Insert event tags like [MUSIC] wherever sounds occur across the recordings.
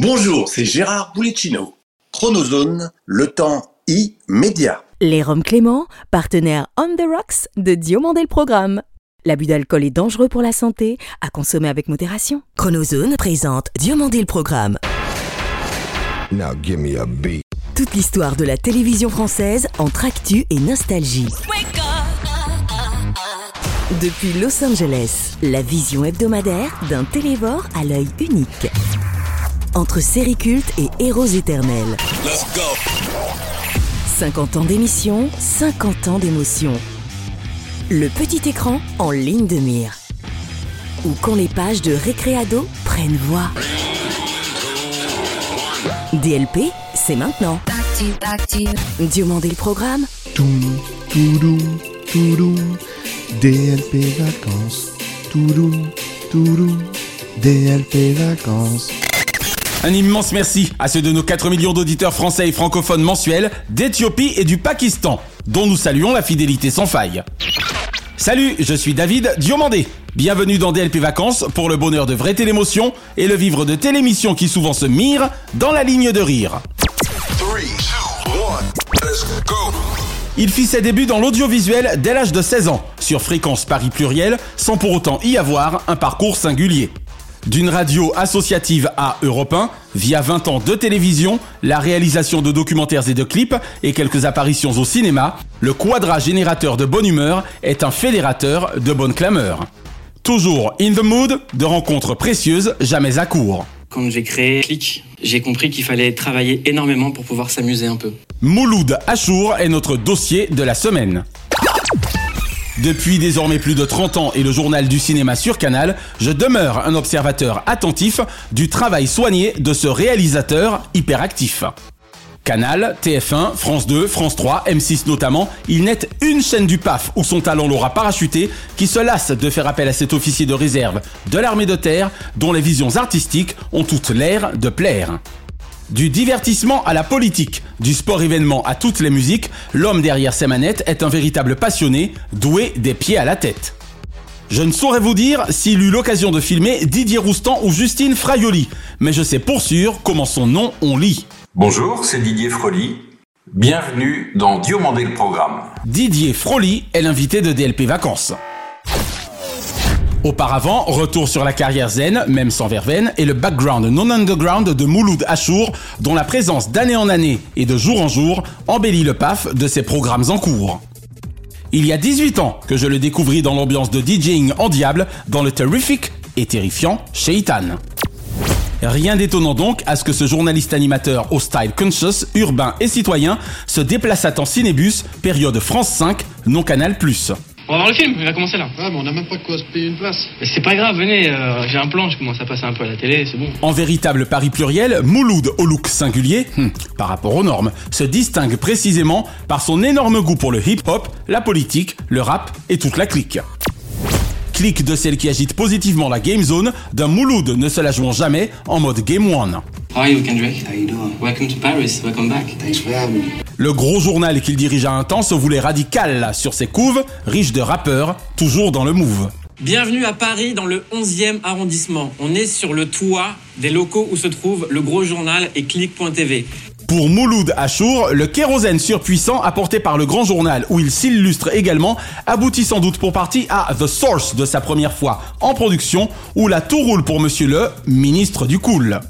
Bonjour, c'est Gérard Boulicino. Chronozone, le temps immédiat. Les Roms Clément, partenaire On the Rocks de Diomandé le Programme. L'abus d'alcool est dangereux pour la santé, à consommer avec modération. Chronozone présente Diomandé le Programme. Now give me a beat. Toute l'histoire de la télévision française entre actu et nostalgie. Depuis Los Angeles, la vision hebdomadaire d'un télévore à l'œil unique. Entre séries cultes et héros éternels. 50 ans d'émission, 50 ans d'émotion. Le petit écran en ligne de mire. Ou quand les pages de Récréado prennent voix. DLP, c'est maintenant. Diomandé le programme. Toum, toudou, toudou, DLP vacances. Toudou, toudou, DLP vacances. Un immense merci à ceux de nos 4 millions d'auditeurs français et francophones mensuels d'Éthiopie et du Pakistan, dont nous saluons la fidélité sans faille. Salut, je suis David Diomandé. Bienvenue dans DLP Vacances pour le bonheur de vraies télémotions et le vivre de télémissions qui souvent se mirent dans la ligne de rire. Il fit ses débuts dans l'audiovisuel dès l'âge de 16 ans, sur Fréquence Paris Pluriel, sans pour autant y avoir un parcours singulier. D'une radio associative à Europe 1, via 20 ans de télévision, la réalisation de documentaires et de clips et quelques apparitions au cinéma, le quadra générateur de bonne humeur est un fédérateur de bonne clameur. Toujours in the mood, de rencontres précieuses jamais à court. Quand j'ai créé Click, j'ai compris qu'il fallait travailler énormément pour pouvoir s'amuser un peu. Mouloud Achour est notre dossier de la semaine. Depuis désormais plus de 30 ans et le journal du cinéma sur Canal, je demeure un observateur attentif du travail soigné de ce réalisateur hyperactif. Canal, TF1, France 2, France 3, M6 notamment, il n'est une chaîne du PAF où son talent l'aura parachuté qui se lasse de faire appel à cet officier de réserve de l'armée de terre dont les visions artistiques ont toutes l'air de plaire. Du divertissement à la politique, du sport événement à toutes les musiques, l'homme derrière ses manettes est un véritable passionné, doué des pieds à la tête. Je ne saurais vous dire s'il eut l'occasion de filmer Didier Roustan ou Justine Fraioli, mais je sais pour sûr comment son nom on lit. Bonjour, c'est Didier Froli. Bienvenue dans Diomandé le programme. Didier Froli est l'invité de DLP Vacances. Auparavant, retour sur la carrière zen, même sans verveine, et le background non underground de Mouloud Achour, dont la présence d'année en année et de jour en jour embellit le paf de ses programmes en cours. Il y a 18 ans que je le découvris dans l'ambiance de DJing en diable dans le terrific et terrifiant Shaitan. Rien d'étonnant donc à ce que ce journaliste animateur au style conscious, urbain et citoyen se déplaçât en cinébus, période France 5, non Canal+. On va voir le film, il va commencer là. Ouais, mais on n'a même pas de quoi se payer une place. Mais c'est pas grave, venez, euh, j'ai un plan, je commence à passer un peu à la télé, c'est bon. En véritable pari pluriel, Mouloud au look singulier, hmm, par rapport aux normes, se distingue précisément par son énorme goût pour le hip-hop, la politique, le rap et toute la clique. Clique de celle qui agite positivement la game zone, d'un Mouloud ne se la jouant jamais en mode game one. How are you, Kendrick? How you doing? Welcome to Paris, welcome back. Thanks for having me. Le gros journal qu'il dirige à un temps se voulait radical sur ses couves, riche de rappeurs, toujours dans le move. Bienvenue à Paris dans le 11e arrondissement. On est sur le toit des locaux où se trouve le gros journal et click.tv. Pour Mouloud Achour, le kérosène surpuissant apporté par le grand journal où il s'illustre également aboutit sans doute pour partie à The Source de sa première fois en production où la tout roule pour monsieur le ministre du cool.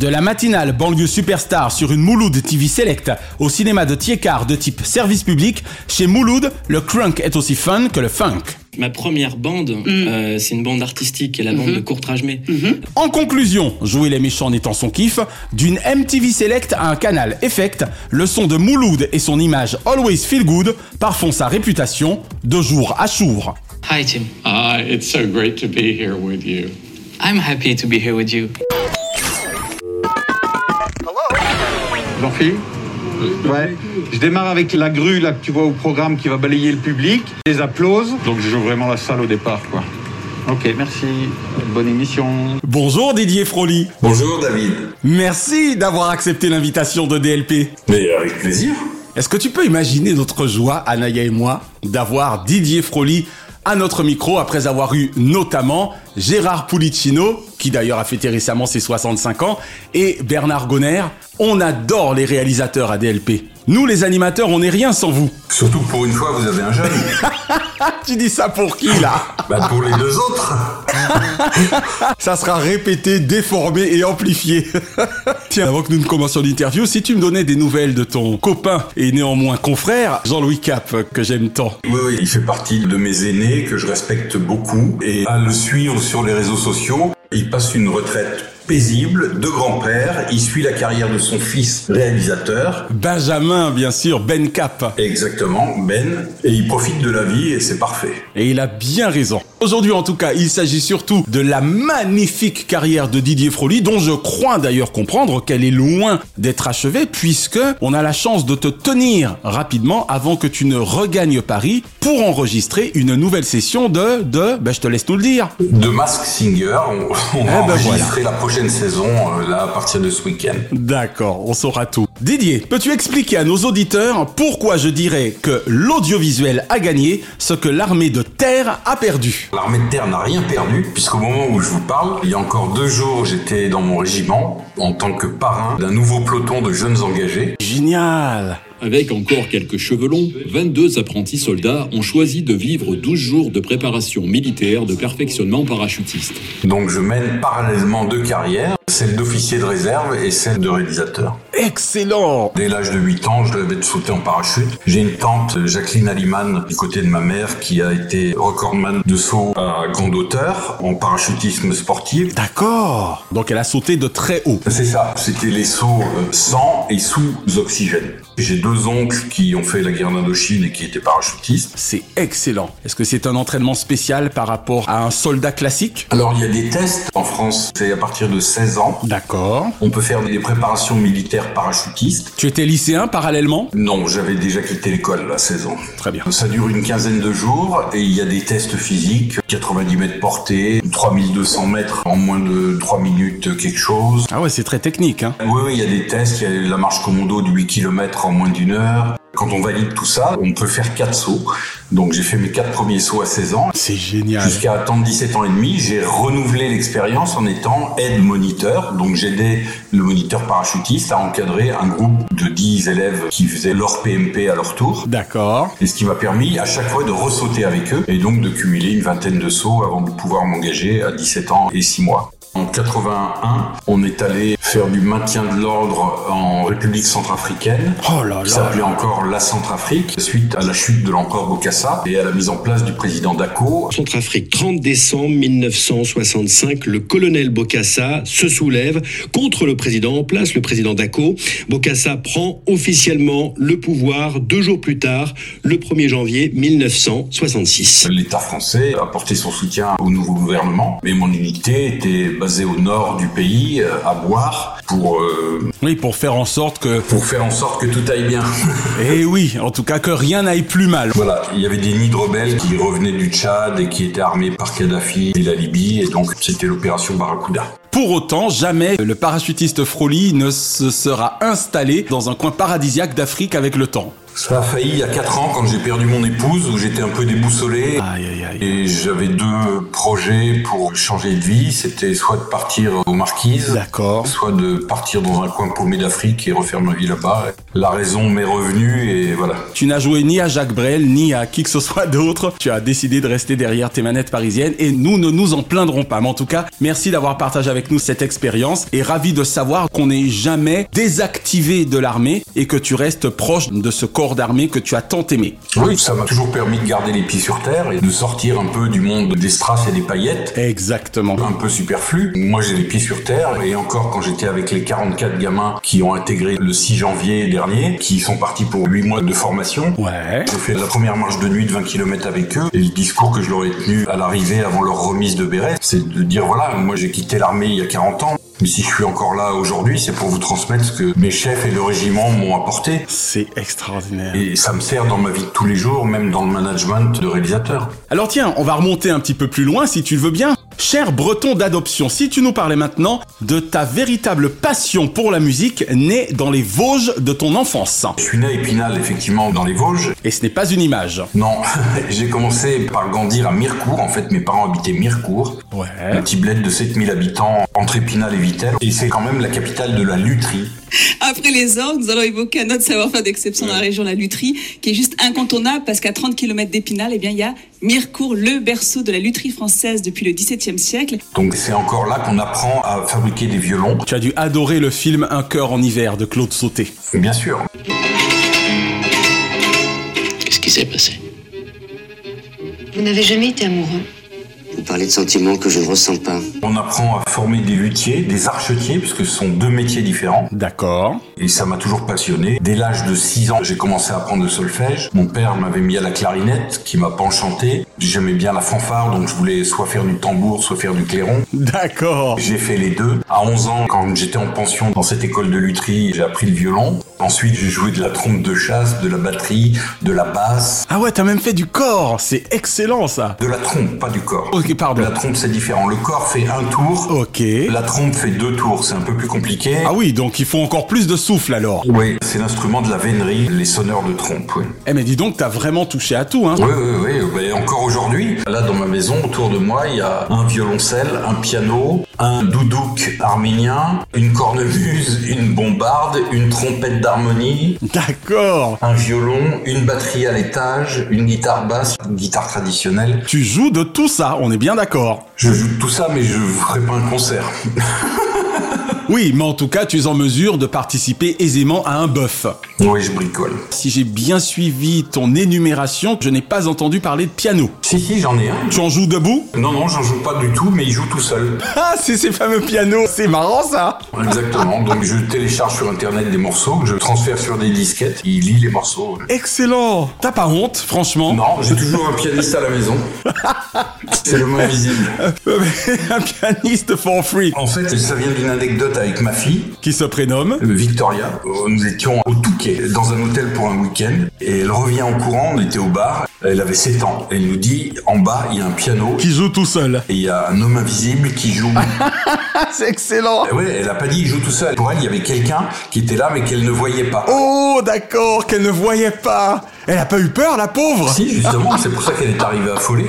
De la matinale banlieue superstar sur une Mouloud TV Select au cinéma de Tiekar de type service public, chez Mouloud, le crunk est aussi fun que le funk. Ma première bande, euh, c'est une bande artistique, la bande de Courtrage May. En conclusion, jouer les méchants n'étant son kiff, d'une MTV Select à un canal Effect, le son de Mouloud et son image Always Feel Good parfont sa réputation de jour à jour. Hi Tim, Ah, it's so great to be here with you. I'm happy to be here with you. Jean-Philippe Ouais. Je démarre avec la grue là que tu vois au programme qui va balayer le public. Les applauses. Donc je joue vraiment la salle au départ quoi. Ok, merci. Bonne émission. Bonjour Didier Froli. Bonjour David. Merci d'avoir accepté l'invitation de DLP. Mais avec plaisir. Est-ce que tu peux imaginer notre joie, Anaya et moi, d'avoir Didier Froli à notre micro après avoir eu notamment Gérard Pulicino, qui d'ailleurs a fêté récemment ses 65 ans, et Bernard Gonner. On adore les réalisateurs à DLP. Nous, les animateurs, on n'est rien sans vous. Surtout que pour une fois, vous avez un jeune. [LAUGHS] tu dis ça pour qui, là? Bah pour les deux autres. Ça sera répété, déformé et amplifié. [LAUGHS] Tiens, avant que nous ne commencions l'interview, si tu me donnais des nouvelles de ton copain et néanmoins confrère, Jean-Louis Cap, que j'aime tant. Oui, oui, il fait partie de mes aînés que je respecte beaucoup et à le suivre sur les réseaux sociaux, il passe une retraite paisible de grand-père. Il suit la carrière de son fils réalisateur. Benjamin, bien sûr, Ben Cap. Exactement, Ben. Et il profite de la vie et c'est parfait. Et il a bien raison. Aujourd'hui, en tout cas, il s'agit surtout de la magnifique carrière de Didier Froli, dont je crois d'ailleurs comprendre qu'elle est loin d'être achevée, puisque on a la chance de te tenir rapidement avant que tu ne regagnes Paris pour enregistrer une nouvelle session de, de, ben je te laisse nous le dire. De Mask Singer, on, on Eh va ben enregistrer la prochaine saison, euh, là, à partir de ce week-end. D'accord, on saura tout. Didier, peux-tu expliquer à nos auditeurs pourquoi je dirais que l'audiovisuel a gagné ce que l'armée de terre a perdu? L'armée de terre n'a rien perdu, puisqu'au moment où je vous parle, il y a encore deux jours, j'étais dans mon régiment en tant que parrain d'un nouveau peloton de jeunes engagés. Génial Avec encore quelques chevelons, 22 apprentis soldats ont choisi de vivre 12 jours de préparation militaire de perfectionnement parachutiste. Donc je mène parallèlement deux carrières, celle d'officier de réserve et celle de réalisateur. Excellent Dès l'âge de 8 ans, je devais sauter en parachute. J'ai une tante, Jacqueline Aliman, du côté de ma mère, qui a été recordman de saut à grande hauteur en parachutisme sportif. D'accord Donc elle a sauté de très haut. C'est ça, c'était les sauts euh, sans et sous oxygène. J'ai deux oncles qui ont fait la guerre d'Indochine et qui étaient parachutistes. C'est excellent. Est-ce que c'est un entraînement spécial par rapport à un soldat classique? Alors il y a des tests en France, c'est à partir de 16 ans. D'accord. On peut faire des préparations militaires parachutistes. Tu étais lycéen parallèlement Non, j'avais déjà quitté l'école à 16 ans. Très bien. Ça dure une quinzaine de jours et il y a des tests physiques, 90 mètres portée, 3200 mètres en moins de 3 minutes quelque chose. Ah ouais, c'est très technique, hein Oui, oui, il y a des tests, il y a la marche commando de 8 km en moins d'une heure. Quand on valide tout ça, on peut faire 4 sauts. Donc j'ai fait mes 4 premiers sauts à 16 ans. C'est génial. Jusqu'à attendre 17 ans et demi, j'ai renouvelé l'expérience en étant aide moniteur. Donc j'aidais le moniteur parachutiste à encadrer un groupe de 10 élèves qui faisaient leur PMP à leur tour. D'accord. Et ce qui m'a permis à chaque fois de ressauter avec eux et donc de cumuler une vingtaine de sauts avant de pouvoir m'engager à 17 ans et 6 mois. En 81, on est allé faire du maintien de l'ordre en République centrafricaine. Oh là qui là s'appelait encore la Centrafrique, suite à la chute de l'empereur Bokassa et à la mise en place du président Dako. Centrafrique, 30 décembre 1965, le colonel Bokassa se soulève contre le président en place, le président Dako. Bokassa prend officiellement le pouvoir deux jours plus tard, le 1er janvier 1966. L'État français a porté son soutien au nouveau gouvernement, mais mon unité était basée au nord du pays, euh, à Boire, pour euh, Oui, pour faire en sorte que... pour faire en sorte que tout aille bien. [LAUGHS] Eh oui, en tout cas que rien n'aille plus mal. Voilà, il y avait des nids de rebelles qui revenaient du Tchad et qui étaient armés par Kadhafi et la Libye, et donc c'était l'opération Barracuda. Pour autant, jamais le parachutiste Froli ne se sera installé dans un coin paradisiaque d'Afrique avec le temps. Ça a failli il y a 4 ans quand j'ai perdu mon épouse, où j'étais un peu déboussolé. Aïe aïe aïe. Et j'avais deux projets pour changer de vie. C'était soit de partir aux Marquises, D'accord. soit de partir dans un coin paumé d'Afrique et refaire ma vie là-bas. La raison m'est revenue et voilà. Tu n'as joué ni à Jacques Brel, ni à qui que ce soit d'autre. Tu as décidé de rester derrière tes manettes parisiennes et nous ne nous en plaindrons pas. Mais en tout cas, merci d'avoir partagé avec nous cette expérience et ravi de savoir qu'on n'est jamais désactivé de l'armée et que tu restes proche de ce corps d'armée que tu as tant aimé. Oui, ça m'a toujours permis de garder les pieds sur terre et de sortir un peu du monde des strass et des paillettes. Exactement. un peu superflu. Moi, j'ai les pieds sur terre et encore quand j'étais avec les 44 gamins qui ont intégré le 6 janvier dernier, qui sont partis pour 8 mois de formation. Ouais. J'ai fait la première marche de nuit de 20 km avec eux et le discours que je leur ai tenu à l'arrivée avant leur remise de béret, c'est de dire voilà, moi j'ai quitté l'armée il y a 40 ans, mais si je suis encore là aujourd'hui, c'est pour vous transmettre ce que mes chefs et le régiment m'ont apporté. C'est extraordinaire. Et ça me sert dans ma vie de tous les jours, même dans le management de réalisateur. Alors tiens, on va remonter un petit peu plus loin si tu le veux bien. Cher breton d'adoption, si tu nous parlais maintenant de ta véritable passion pour la musique née dans les Vosges de ton enfance. Je suis né à Épinal, effectivement, dans les Vosges. Et ce n'est pas une image. Non, [LAUGHS] j'ai commencé par grandir à Mirecourt. En fait, mes parents habitaient Mirecourt. Ouais. Un petit bled de 7000 habitants entre Épinal et Vittel. Et c'est quand même la capitale de la lutherie. Après les orgues, nous allons évoquer un autre savoir-faire d'exception dans la région de la lutherie, qui est juste incontournable parce qu'à 30 km d'Épinal, eh bien, il y a Mirecourt, le berceau de la lutherie française depuis le XVIIe siècle. Donc c'est encore là qu'on apprend à fabriquer des violons. Tu as dû adorer le film Un cœur en hiver de Claude Sauté. Bien sûr. Qu'est-ce qui s'est passé? Vous n'avez jamais été amoureux? Vous parlez de sentiments que je ne ressens pas. On apprend à former des luthiers, des archetiers, puisque ce sont deux métiers différents. D'accord. Et ça m'a toujours passionné. Dès l'âge de 6 ans, j'ai commencé à apprendre le solfège. Mon père m'avait mis à la clarinette, qui m'a pas enchanté. J'aimais bien la fanfare, donc je voulais soit faire du tambour, soit faire du clairon. D'accord. J'ai fait les deux. À 11 ans, quand j'étais en pension dans cette école de lutherie, j'ai appris le violon. Ensuite, j'ai joué de la trompe de chasse, de la batterie, de la basse. Ah ouais, t'as même fait du corps. C'est excellent ça. De la trompe, pas du corps. Ok, pardon. La trompe, c'est différent. Le corps fait un tour. Ok. La trompe fait deux tours. C'est un peu plus compliqué. Ah oui, donc il faut encore plus de souffle alors. Oui, c'est l'instrument de la vénerie, les sonneurs de trompe, oui. Eh mais dis donc, t'as vraiment touché à tout, hein Oui, oui, oui. Et encore aujourd'hui, là dans ma maison, autour de moi, il y a un violoncelle, un piano, un doudouk arménien, une cornemuse, une bombarde, une trompette d'harmonie. D'accord. Un violon, une batterie à l'étage, une guitare basse, une guitare traditionnelle. Tu joues de tout ça, on est bien d'accord. Je joue tout ça, mais je ferai pas un concert. [LAUGHS] Oui, mais en tout cas, tu es en mesure de participer aisément à un bœuf. Oui, je bricole. Si j'ai bien suivi ton énumération, je n'ai pas entendu parler de piano. Si, si, j'en ai un. Tu en joues debout? Non, non, j'en joue pas du tout, mais il joue tout seul. [LAUGHS] Ah, c'est ces fameux pianos, c'est marrant ça Exactement, donc je télécharge sur internet des morceaux, je transfère sur des disquettes, il lit les morceaux. Excellent T'as pas honte, franchement? Non, j'ai toujours un pianiste à la maison. [LAUGHS] c'est le mot invisible. [LAUGHS] un pianiste for free. En fait, ça vient d'une anecdote avec ma fille. Qui se prénomme Victoria. Nous étions au Touquet, dans un hôtel pour un week-end. Et elle revient en courant, on était au bar. Elle avait 7 ans. Elle nous dit, en bas, il y a un piano. Qui joue tout seul. Et il y a un homme invisible qui joue. [LAUGHS] C'est excellent et Ouais, elle a pas dit il joue tout seul. Pour elle, il y avait quelqu'un qui était là, mais qu'elle ne voyait pas. Oh, d'accord, qu'elle ne voyait pas Elle a pas eu peur, la pauvre Si, justement, c'est pour ça qu'elle est arrivée affolée.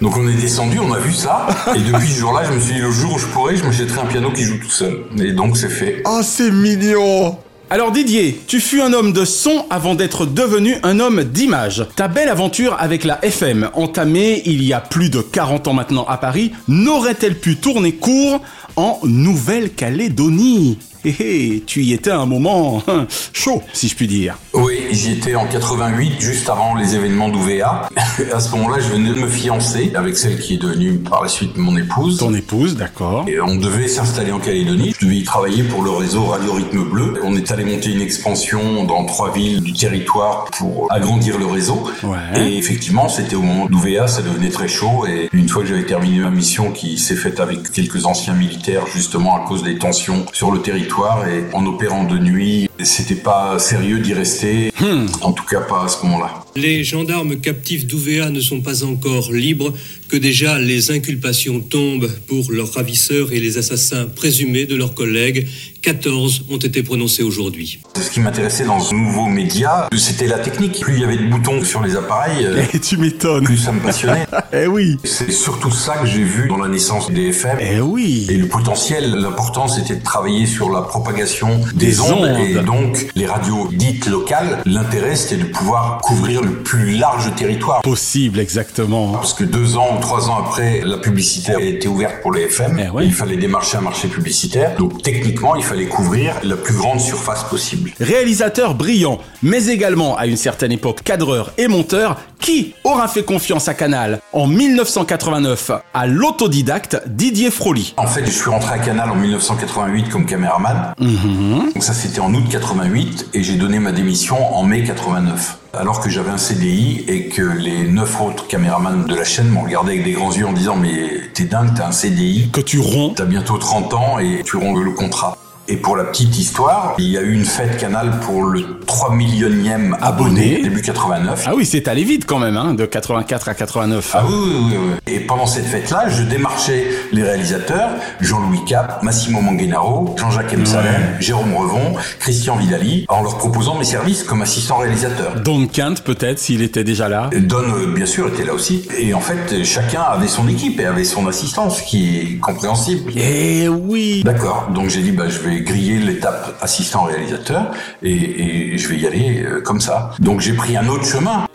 Donc on est descendu, on a vu ça. Et depuis ce jour-là, je me suis dit, le jour où je pourrais, je m'achèterai un piano qui joue tout seul. Et donc c'est fait. Oh, c'est mignon alors Didier, tu fus un homme de son avant d'être devenu un homme d'image. Ta belle aventure avec la FM, entamée il y a plus de 40 ans maintenant à Paris, n'aurait-elle pu tourner court en Nouvelle-Calédonie? Hé hé, tu y étais à un moment hein, chaud, si je puis dire. Oui, j'y étais en 88, juste avant les événements d'UVA. [LAUGHS] à ce moment-là, je venais de me fiancer avec celle qui est devenue par la suite mon épouse. Ton épouse, d'accord. Et on devait s'installer en Calédonie. Je devais y travailler pour le réseau Radio Rythme Bleu. On est allé monter une expansion dans trois villes du territoire pour agrandir le réseau. Ouais. Et effectivement, c'était au moment d'UVA, ça devenait très chaud. Et une fois que j'avais terminé ma mission qui s'est faite avec quelques anciens militaires, justement à cause des tensions sur le territoire, et en opérant de nuit, c'était pas sérieux d'y rester, Hmm. en tout cas pas à ce moment-là. Les gendarmes captifs d'Ouvéa ne sont pas encore libres, que déjà les inculpations tombent pour leurs ravisseurs et les assassins présumés de leurs collègues. 14 ont été prononcés aujourd'hui. Ce qui m'intéressait dans ce nouveau média, c'était la technique. Plus il y avait de boutons sur les appareils, [LAUGHS] Et tu m'étonnes. plus ça me passionnait. [LAUGHS] Eh oui. C'est surtout ça que j'ai vu dans la naissance des FM. Eh oui. Et le potentiel, l'important, c'était de travailler sur la propagation des, Des ondes, ondes. et donc les radios dites locales. L'intérêt, c'était de pouvoir couvrir le plus large territoire. Possible, exactement. Parce que deux ans ou trois ans après, la publicité a été ouverte pour les FM. Eh ouais. Il fallait démarcher un marché publicitaire. Donc techniquement, il fallait couvrir la plus grande surface possible. Réalisateur brillant, mais également à une certaine époque cadreur et monteur, qui aura fait confiance à Canal en 1989 à l'autodidacte Didier Froli En fait, je suis rentré à Canal en 1988 comme caméraman. Donc ça, c'était en août 88 et j'ai donné ma démission en mai 89. Alors que j'avais un CDI et que les neuf autres caméramans de la chaîne m'ont regardé avec des grands yeux en disant mais t'es dingue, t'as un CDI, Que tu romps t'as bientôt 30 ans et tu romps le contrat. Et pour la petite histoire, il y a eu une fête Canal pour le 3 millionième abonné, début 89. Ah oui, c'est allé vite quand même, hein, de 84 à 89. Ah oui, oui, oui, oui. Et pendant cette fête-là, je démarchais les réalisateurs, Jean-Louis Cap, Massimo Mangenaro, Jean-Jacques M. Salem, Jérôme Revon, Christian Vidali, en leur proposant mes services comme assistant réalisateur. Don Quint peut-être, s'il était déjà là. Don, euh, bien sûr, était là aussi. Et en fait, chacun avait son équipe et avait son assistant, ce qui est compréhensible. Eh oui D'accord. Donc j'ai dit, bah, je vais griller l'étape assistant réalisateur et, et je vais y aller euh, comme ça. Donc j'ai pris un autre chemin. [LAUGHS]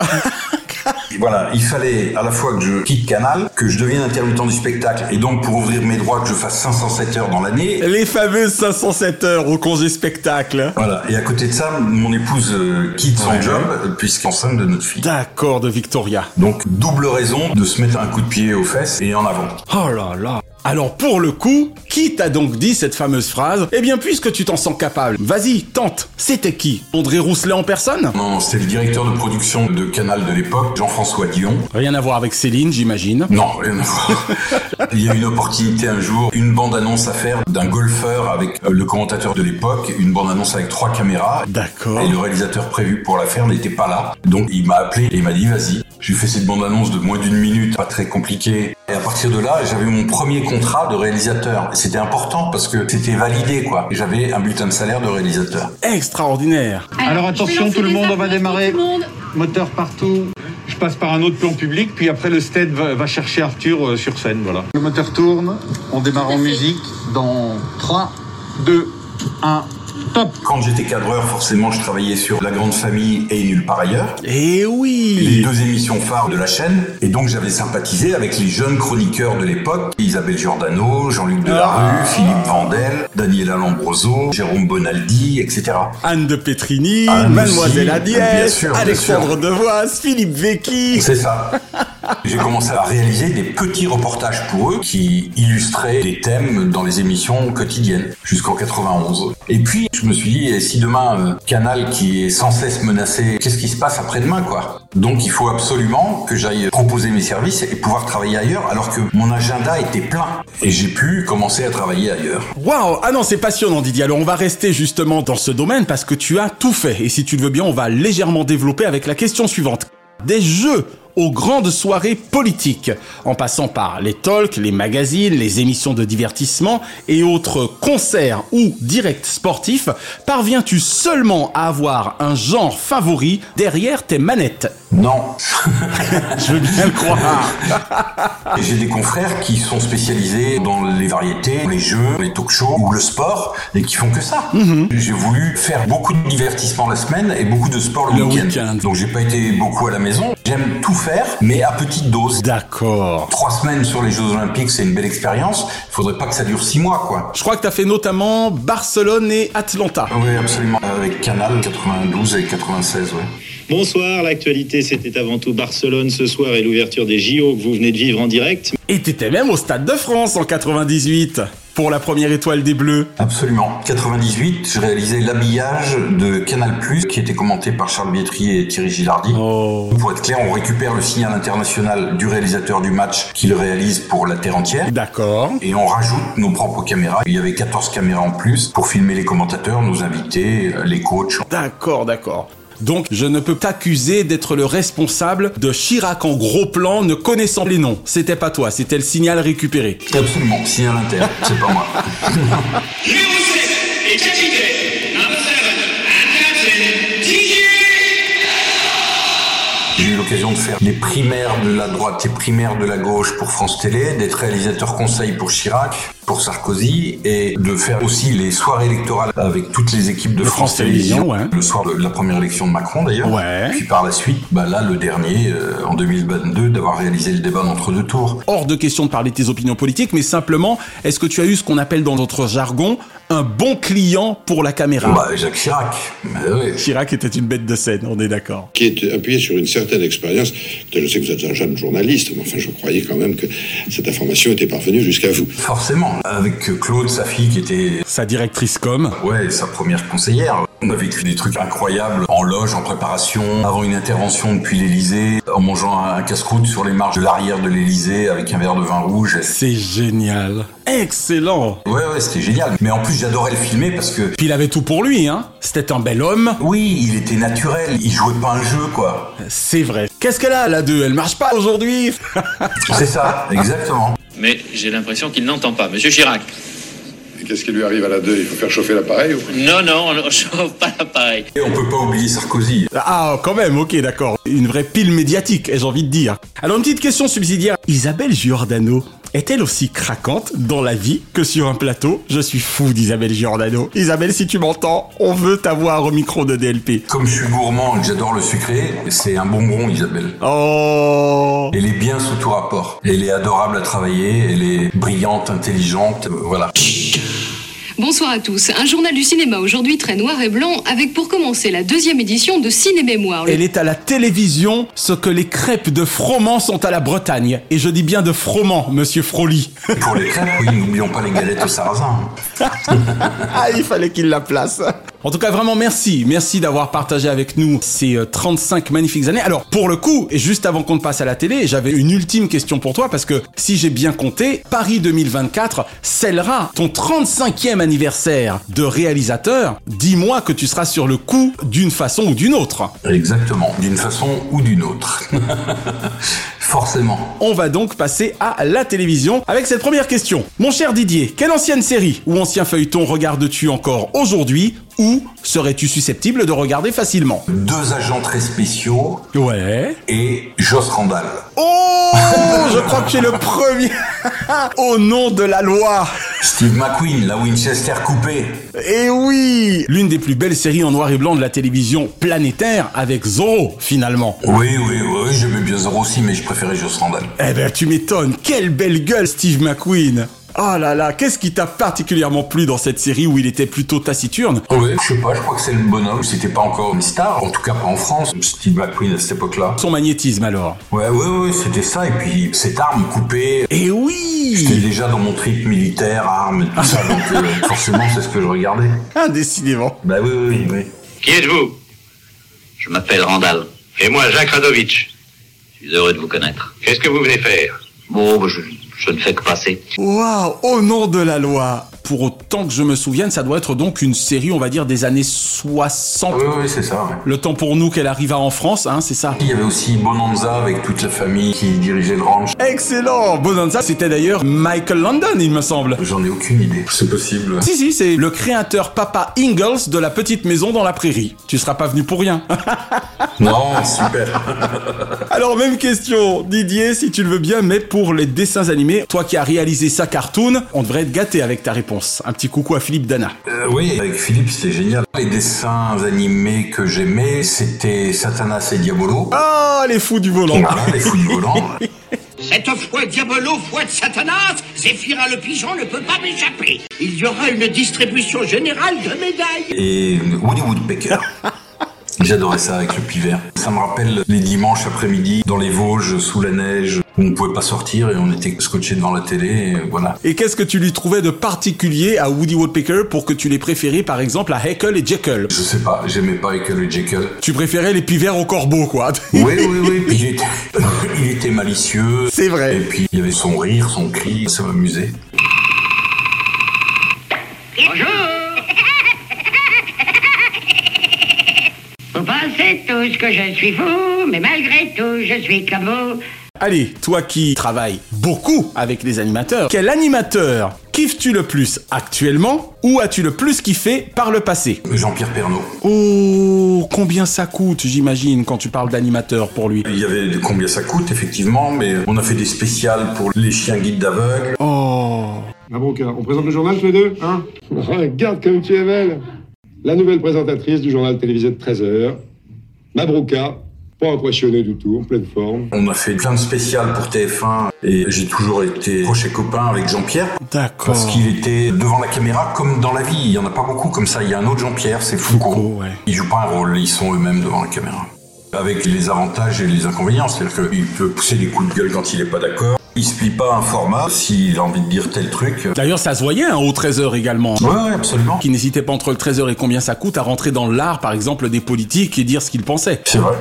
Voilà, il fallait à la fois que je quitte Canal, que je devienne intermittent du spectacle, et donc pour ouvrir mes droits, que je fasse 507 heures dans l'année. Les fameuses 507 heures au congé spectacle. Voilà, et à côté de ça, mon épouse euh, quitte son Ouais. job, euh, puisqu'enceinte de notre fille. D'accord, de Victoria. Donc double raison de se mettre un coup de pied aux fesses et en avant. Oh là là alors pour le coup, qui t'a donc dit cette fameuse phrase? Eh bien puisque tu t'en sens capable, vas-y, tente. C'était qui? André Rousselet en personne? Non, c'était le directeur de production de Canal de l'époque, Jean-François Dion. Rien à voir avec Céline, j'imagine. Non, rien à voir. [LAUGHS] Il y a eu une opportunité un jour, une bande-annonce à faire d'un golfeur avec euh, le commentateur de l'époque, une bande-annonce avec trois caméras. D'accord. Et le réalisateur prévu pour la faire n'était pas là. Donc il m'a appelé et il m'a dit vas-y. J'ai fait cette bande-annonce de moins d'une minute, pas très compliqué. Et à partir de là, j'avais mon premier contrat de réalisateur. Et C'était important parce que c'était validé, quoi. Et J'avais un bulletin de salaire de réalisateur. Extraordinaire. Alors attention, tout le monde, on va démarrer. Moteur partout. Je passe par un autre plan public, puis après le stead va, va chercher Arthur euh, sur scène, voilà. Le moteur tourne, on démarre en musique dans 3, 2, 1, top Quand j'étais cadreur, forcément, je travaillais sur La Grande Famille et Nulle part ailleurs. Eh oui Les deux émissions phares de la chaîne. Et donc, j'avais sympathisé avec les jeunes chroniqueurs de l'époque. Isabelle Giordano, Jean-Luc Delarue, Philippe Vandel, Daniela Lambroso, Jérôme Bonaldi, etc. Anne de Petrini, Anne Mademoiselle Adiès, Alexandre. Devoise, Philippe Vecchi. C'est ça. [LAUGHS] J'ai commencé à réaliser des petits reportages pour eux qui illustraient des thèmes dans les émissions quotidiennes jusqu'en 91. Et puis je me suis dit, si demain euh, Canal qui est sans cesse menacé, qu'est-ce qui se passe après-demain quoi? Donc il faut absolument que j'aille proposer mes services et pouvoir travailler ailleurs alors que mon agenda était plein. Et j'ai pu commencer à travailler ailleurs. Waouh Ah non, c'est passionnant Didier. Alors on va rester justement dans ce domaine parce que tu as tout fait. Et si tu le veux bien, on va légèrement développer avec la question suivante. Des jeux aux grandes soirées politiques, en passant par les talks, les magazines, les émissions de divertissement et autres concerts ou directs sportifs, parviens-tu seulement à avoir un genre favori derrière tes manettes? Non. [LAUGHS] Je veux bien le croire. [LAUGHS] J'ai des confrères qui sont spécialisés dans les variétés, les jeux, les talk-shows ou le sport et qui font que ça. J'ai voulu faire beaucoup de divertissement la semaine et beaucoup de sport le, Le week-end. Donc j'ai pas été beaucoup à la maison. J'aime tout faire, mais à petite dose. D'accord. Trois semaines sur les Jeux Olympiques, c'est une belle expérience. Il faudrait pas que ça dure six mois, quoi. Je crois que tu as fait notamment Barcelone et Atlanta. Oui, absolument. Avec Canal 92 et 96, ouais. Bonsoir, l'actualité c'était avant tout Barcelone ce soir et l'ouverture des JO que vous venez de vivre en direct. Et t'étais même au Stade de France en 98 pour la première étoile des Bleus. Absolument. 98, je réalisais l'habillage de Canal+, qui était commenté par Charles Bietri et Thierry Gilardi. Pour être clair, on récupère le signal international du réalisateur du match qui le réalise pour la terre entière. D'accord. Et on rajoute nos propres caméras. Il y avait 14 caméras en plus pour filmer les commentateurs, nos invités, les coachs. D'accord, d'accord. Donc, je ne peux t'accuser d'être le responsable de Chirac en gros plan ne connaissant les noms. C'était pas toi, c'était le signal récupéré. Absolument, signal inter, c'est pas moi. [LAUGHS] l'occasion de faire les primaires de la droite et primaires de la gauche pour France Télé, d'être réalisateur conseil pour Chirac, pour Sarkozy, et de faire aussi les soirées électorales avec toutes les équipes de, France, France Télévisions, Télévisions, ouais. le soir de la première élection de Macron d'ailleurs. Ouais. Puis par la suite, bah là, le dernier, euh, en 2022, d'avoir réalisé le débat d'entre deux tours. Hors de question de parler de tes opinions politiques, mais simplement, est-ce que tu as eu ce qu'on appelle dans notre jargon un bon client pour la caméra Bah, Jacques Chirac. Bah oui. Chirac était une bête de scène, on est d'accord. qui est appuyé sur une certaine expérience. Je sais que vous êtes un jeune journaliste, mais enfin, je croyais quand même que cette information était parvenue jusqu'à vous. Forcément, avec Claude, sa fille qui était Sa directrice com. Ouais, sa première conseillère. On a vécu des trucs incroyables en loge, en préparation, avant une intervention depuis l'Elysée, en mangeant un casse-croûte sur les marches de l'arrière de l'Elysée avec un verre de vin rouge. C'est génial. Excellent. Ouais, ouais, c'était génial. Mais en plus, j'adorais le filmer parce que... Puis il avait tout pour lui, hein. C'était un bel homme. Oui, il était naturel. Il jouait pas un jeu, quoi. C'est vrai. Qu'est-ce qu'elle a, la 2 Elle marche pas aujourd'hui? [LAUGHS] C'est ça, exactement. Mais j'ai l'impression qu'il n'entend pas. Monsieur Chirac. Qu'est-ce qui lui arrive à la 2 Il faut faire chauffer l'appareil ou... Non, non, on ne chauffe pas l'appareil. Et on peut pas oublier Sarkozy. Ah, quand même, ok, d'accord. Une vraie pile médiatique, ai-je envie de dire. Alors, une petite question subsidiaire. Isabelle Giordano est-elle aussi craquante dans la vie que sur un plateau? Je suis fou d'Isabelle Giordano. Isabelle, si tu m'entends, on veut t'avoir au micro de DLP. Comme je suis gourmand et que j'adore le sucré, c'est un bonbon, Isabelle. Oh Elle est bien sous tout rapport. Elle est adorable à travailler, elle est brillante, intelligente, euh, voilà. Bonsoir à tous. Un journal du cinéma aujourd'hui très noir et blanc avec pour commencer la deuxième édition de Ciné-Mémoire. Le- Elle est à la télévision ce que les crêpes de froment sont à la Bretagne. Et je dis bien de froment, monsieur Froli. Pour les crêpes, oui, n'oublions pas les galettes au sarrasin. [LAUGHS] ah, il fallait qu'il la place. En tout cas, vraiment merci. Merci d'avoir partagé avec nous ces euh, 35 magnifiques années. Alors, pour le coup, et juste avant qu'on ne passe à la télé, j'avais une ultime question pour toi parce que si j'ai bien compté, Paris 2024 scellera ton 35e anniversaire de réalisateur. Dis-moi que tu seras sur le coup d'une façon ou d'une autre. Exactement, d'une façon ou d'une autre. [LAUGHS] Forcément. On va donc passer à la télévision avec cette première question. Mon cher Didier, quelle ancienne série ou ancien feuilleton regardes-tu encore aujourd'hui ou serais-tu susceptible de regarder facilement Deux agents très spéciaux Ouais. et Joss Randall. Oh Je crois que tu es le premier [LAUGHS] Au nom de la loi Steve McQueen, la Winchester coupée. Et oui L'une des plus belles séries en noir et blanc de la télévision planétaire avec Zorro, finalement. Oui, oui, oui, j'aimais bien Zorro aussi, mais je préférais Joss Randall. Eh ben, tu m'étonnes, quelle belle gueule, Steve McQueen Oh là là, qu'est-ce qui t'a particulièrement plu dans cette série où il était plutôt taciturne? Ouais, je sais pas, je crois que c'est le bonhomme. C'était pas encore une star, en tout cas pas en France. Steve McQueen à cette époque-là. Son magnétisme alors Ouais, ouais, ouais, c'était ça. Et puis cette arme coupée. Et oui J'étais déjà dans mon trip militaire, armes, tout ça. donc euh, [LAUGHS] forcément, c'est ce que je regardais. Ah, décidément. Bah oui, oui, oui. Qui êtes-vous? Je m'appelle Randall. Et moi, Jacques Radovitch. Je suis heureux de vous connaître. Qu'est-ce que vous venez faire? Bon, bah, je, je ne fais que passer. Waouh, au nom de la loi Pour autant que je me souvienne, ça doit être donc une série, on va dire, des années 60. Oui, oui, c'est ça. ouais. Le temps pour nous qu'elle arriva en France, hein, c'est ça Il y avait aussi Bonanza avec toute la famille qui dirigeait le ranch. Excellent Bonanza, c'était d'ailleurs Michael London, il me semble. J'en ai aucune idée. C'est possible. Si, si, c'est le créateur Papa Ingalls de la petite maison dans la prairie. Tu seras pas venu pour rien. [LAUGHS] Non, super. [LAUGHS] Alors, même question, Didier, si tu le veux bien, mais pour les dessins animés, toi qui as réalisé ça cartoon, on devrait être gâté avec ta réponse. Un petit coucou à Philippe Dana. Euh, oui, avec Philippe, c'était génial. Les dessins animés que j'aimais, c'était Satanas et Diabolo. Ah, les fous du volant Voilà, les fous du volant. [LAUGHS] Cette fois Diabolo, fois de Satanas, Zéphirin le pigeon ne peut pas m'échapper. Il y aura une distribution générale de médailles. Et Woody Woodpecker. [LAUGHS] J'adorais ça avec le pivert. Ça me rappelle les dimanches après-midi dans les Vosges, sous la neige, on pouvait pas sortir et on était scotché devant la télé, et voilà. Et qu'est-ce que tu lui trouvais de particulier à Woody Woodpecker pour que tu les préférais par exemple à Heckle et Jekyll? Je sais pas, j'aimais pas Ekel et Jekyll. Tu préférais les pivers au corbeau, quoi. Oui, oui, oui. Puis il était, [LAUGHS] il était malicieux. C'est vrai. Et puis il y avait son rire, son cri, ça m'amusait. Bonjour. Vous pensez tous que je suis fou, mais malgré tout, je suis comme vous. Allez, toi qui travailles beaucoup avec les animateurs, quel animateur kiffes-tu le plus actuellement ou as-tu le plus kiffé par le passé? Jean-Pierre Pernaud. Oh, combien ça coûte, j'imagine, quand tu parles d'animateur pour lui? Il y avait de combien ça coûte, effectivement, mais on a fait des spéciales pour les chiens guides d'aveugles. Oh. Mabrouka, on présente le journal tous les deux, hein? Regarde comme tu es belle La nouvelle présentatrice du journal télévisé de 13h, Mabrouka, pas impressionné du tout, en pleine forme. On a fait plein de spéciales pour TF1 et j'ai toujours été proche et copain avec Jean-Pierre. D'accord. Parce qu'il était devant la caméra comme dans la vie. Il y en a pas beaucoup comme ça. Il y a un autre Jean-Pierre, c'est Foucault. ouais. Ils jouent pas un rôle, ils sont eux-mêmes devant la caméra. Avec les avantages et les inconvénients, c'est-à-dire qu'il peut pousser des coups de gueule quand il est pas d'accord. Il se plie pas à un format s'il a envie de dire tel truc. D'ailleurs, ça se voyait hein, au 13h également. Ouais, ouais, absolument. Qui n'hésitait pas entre le 13h et combien ça coûte à rentrer dans l'art, par exemple, des politiques et dire ce qu'ils pensaient. C'est vrai.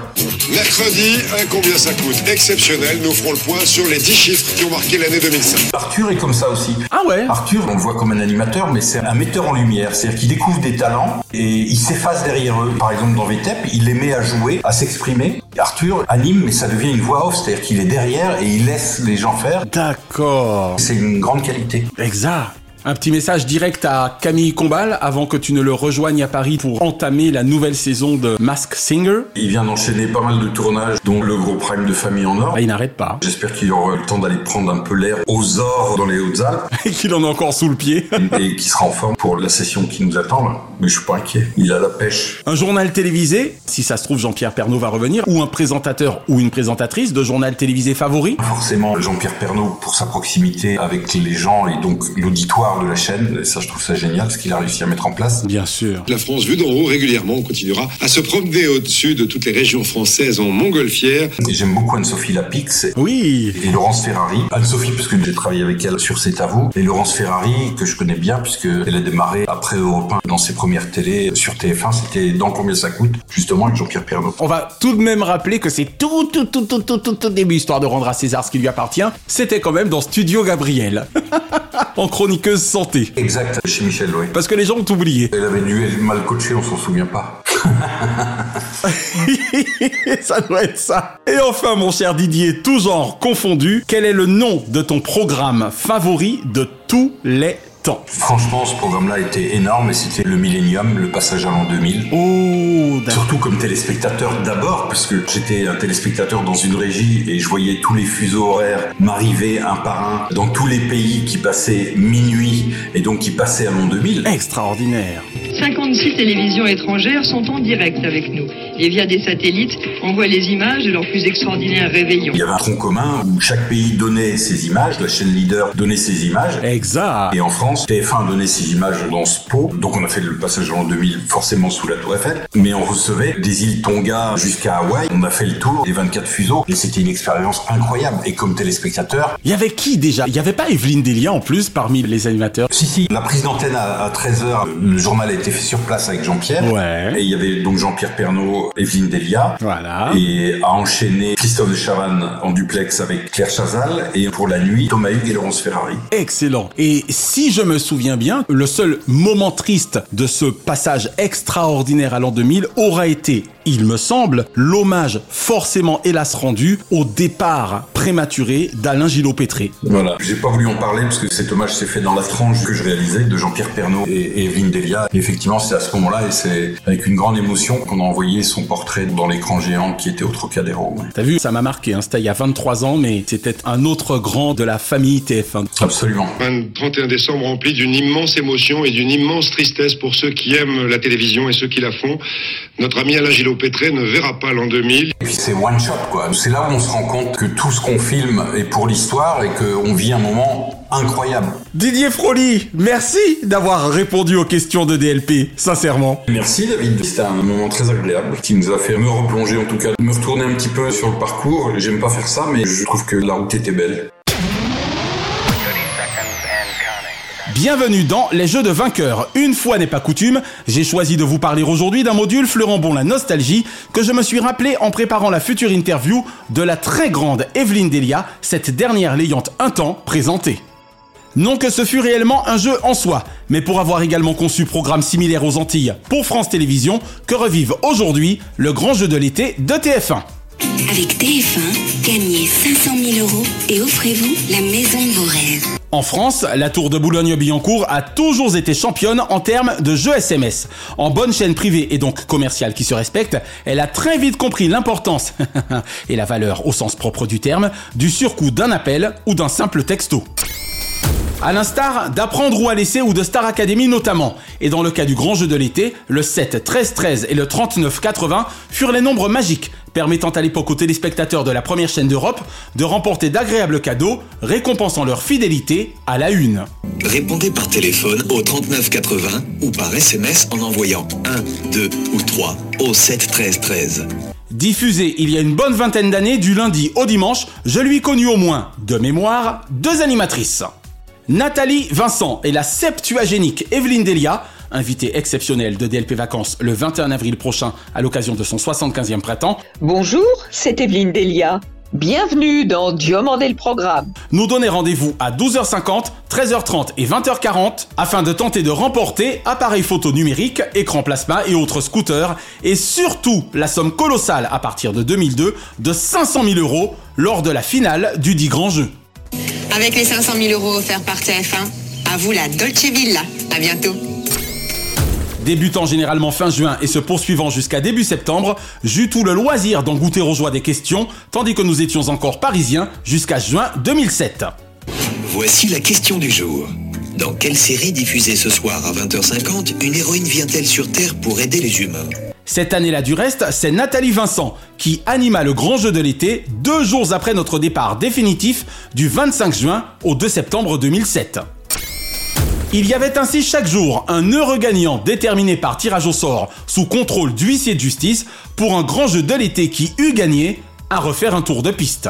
Mercredi, un combien ça coûte exceptionnel. Nous ferons le point sur les 10 chiffres qui ont marqué l'année 2005. Arthur est comme ça aussi. Ah ouais? Arthur, on le voit comme un animateur, mais c'est un metteur en lumière. C'est-à-dire qu'il découvre des talents et il s'efface derrière eux. Par exemple, dans VTEP, il les met à jouer, à s'exprimer. Arthur anime, mais ça devient une voix off. C'est-à-dire qu'il est derrière et il laisse les gens faire. D'accord. C'est une grande qualité. Exact. Un petit message direct à Camille Combal avant que tu ne le rejoignes à Paris pour entamer la nouvelle saison de Mask Singer. Il vient d'enchaîner pas mal de tournages, dont le gros prime de Famille en Or. Ah, il n'arrête pas. J'espère qu'il aura le temps d'aller prendre un peu l'air aux ors dans les Hautes-Alpes. [LAUGHS] Et qu'il en a encore sous le pied. et qu'il sera en forme pour la session qui nous attend là. Mais je suis pas inquiet. Il a la pêche. Un journal télévisé, si ça se trouve Jean-Pierre Pernaud va revenir, ou un présentateur ou une présentatrice de journal télévisé favori. Forcément, Jean-Pierre Pernaud pour sa proximité avec les gens et donc l'auditoire de la chaîne. Et ça, je trouve ça génial ce qu'il a réussi à mettre en place. Bien sûr. La France vue d'en haut, régulièrement, on continuera à se promener au-dessus de toutes les régions françaises en montgolfière. Et j'aime beaucoup Anne-Sophie Lapix. Oui. Et Laurence Ferrari. Anne-Sophie, puisque j'ai travaillé avec elle sur C'est à vous. Et Laurence Ferrari, que je connais bien, puisque elle a démarré après Europe 1 dans ses premières télés sur TF1. C'était Dans combien ça coûte, justement, avec Jean-Pierre Pernaud. On va tout de même rappeler que c'est tout, tout, tout, tout, tout, tout, tout début, histoire de rendre à César ce qui lui appartient. C'était quand même dans Studio Gabriel. [LAUGHS] [LAUGHS] en chroniqueuse santé. Exact, chez Michel, oui. Parce que les gens ont oublié. Elle avait dû être mal coachée, on s'en souvient pas. [LAUGHS] ça doit être ça. Et enfin, mon cher Didier, tout genre confondu, quel est le nom de ton programme favori de tous les temps Franchement, ce programme-là était énorme et c'était le Millennium, le passage à l'an 2000. Oh, Surtout comme téléspectateur d'abord, parce que j'étais un téléspectateur dans une régie et je voyais tous les fuseaux horaires m'arriver un par un dans tous les pays qui passaient minuit et donc qui passaient à l'an 2000. Extraordinaire. 56 télévisions étrangères sont en direct avec nous et via des satellites envoient les images de leurs plus extraordinaires réveillons. Il y avait un tronc commun où chaque pays donnait ses images, la chaîne leader donnait ses images. Exact. Et en France, TF1 donnait ses images dans ce pot. Donc on a fait le passage en 2000 forcément sous la tour Eiffel. Mais on recevait des îles Tonga jusqu'à Hawaï. On a fait le tour des 24 fuseaux et c'était une expérience incroyable. Et comme téléspectateur... Il y avait qui déjà? Il y avait pas Evelyne Delia en plus parmi les animateurs? Si, si. La prise d'antenne à, 13h, le journal a été fait sur place avec Jean-Pierre. Ouais. Et il y avait donc Jean-Pierre Pernaud, Evelyne Delia. Voilà. Et a enchaîné Christophe de Chavannes en duplex avec Claire Chazal. Et pour la nuit, Thomas Hugues et Laurence Ferrari. Excellent. Et si je me souviens bien, le seul moment triste de ce passage extraordinaire à l'an 2000 aura été, il me semble, l'hommage forcément hélas rendu au départ prématuré d'Alain Gillot-Pétré. Voilà. J'ai pas voulu en parler parce que cet hommage s'est fait dans la tranche que je réalisais de Jean-Pierre Pernaud et, Evelyne Delia. Et effectivement, c'est à ce moment-là et c'est avec une grande émotion qu'on a envoyé son portrait dans l'écran géant qui était au Trocadéro. Ouais. T'as vu, ça m'a marqué, hein. c'était il y a 23 ans, mais c'était un autre grand de la famille TF1. Absolument. Un 31 décembre rempli d'une immense émotion et d'une immense tristesse pour ceux qui aiment la télévision et ceux qui la font. Notre ami Alain Gillot-Pétré ne verra pas l'an 2000. Et puis c'est one shot quoi. C'est là où on se rend compte que tout ce qu'on filme est pour l'histoire et qu'on vit un moment incroyable. Didier Froli, merci d'avoir répondu aux questions de DLP, sincèrement. Merci David, c'était un moment très agréable qui nous a fait me replonger en tout cas, me retourner un petit peu sur le parcours. J'aime pas faire ça mais je trouve que la route était belle. Bienvenue dans Les Jeux de vainqueurs. Une fois n'est pas coutume, j'ai choisi de vous parler aujourd'hui d'un module fleurant bon la nostalgie que je me suis rappelé en préparant la future interview de la très grande Evelyne Delia, cette dernière l'ayant un temps présentée. Non que ce fut réellement un jeu en soi, mais pour avoir également conçu programme similaire aux Antilles pour France Télévisions, que revive aujourd'hui le grand jeu de l'été de TF1. Avec TF1, gagnez 500 000 euros et offrez-vous la maison de vos rêves. En France, la Tour de Boulogne-Billancourt a toujours été championne en termes de jeux SMS. En bonne chaîne privée et donc commerciale qui se respecte, elle a très vite compris l'importance [LAUGHS] et la valeur au sens propre du terme du surcoût d'un appel ou d'un simple texto. À l'instar d'Apprendre ou à laisser ou de Star Academy notamment. Et dans le cas du grand jeu de l'été, le 7 13 13 et le 39 80 furent les nombres magiques, permettant à l'époque aux téléspectateurs de la première chaîne d'Europe de remporter d'agréables cadeaux, récompensant leur fidélité à la une. Répondez par téléphone au 39 80 ou par SMS en envoyant 1, 2 ou 3 au 7 13 13. Diffusé il y a une bonne vingtaine d'années, du lundi au dimanche, je lui ai connu au moins, de mémoire, deux animatrices. Nathalie Vincent et la septuagénique Evelyne Delia, invitée exceptionnelle de DLP Vacances le 21 avril prochain à l'occasion de son 75e printemps. Bonjour, c'est Evelyne Delia. Bienvenue dans Diomandé le programme. Nous donner rendez-vous à 12h50, 13h30 et 20h40 afin de tenter de remporter appareil photo numérique, écran plasma et autres scooters et surtout la somme colossale à partir de 2002 de 500 000 euros lors de la finale du dit grand jeu. Avec les 500 000 euros offerts par TF1, à vous la Dolce Villa. À bientôt. Débutant généralement fin juin et se poursuivant jusqu'à début septembre, j'eus tout le loisir d'en goûter aux joies des questions, tandis que nous étions encore parisiens jusqu'à juin 2007. Voici la question du jour. Dans quelle série diffusée ce soir à 20h50 une héroïne vient-elle sur Terre pour aider les humains? Cette année-là du reste, c'est Nathalie Vincent qui anima le grand jeu de l'été deux jours après notre départ définitif du 25 juin au 2 septembre 2007. Il y avait ainsi chaque jour un heureux gagnant déterminé par tirage au sort sous contrôle d'huissier de justice pour un grand jeu de l'été qui eut gagné à refaire un tour de piste.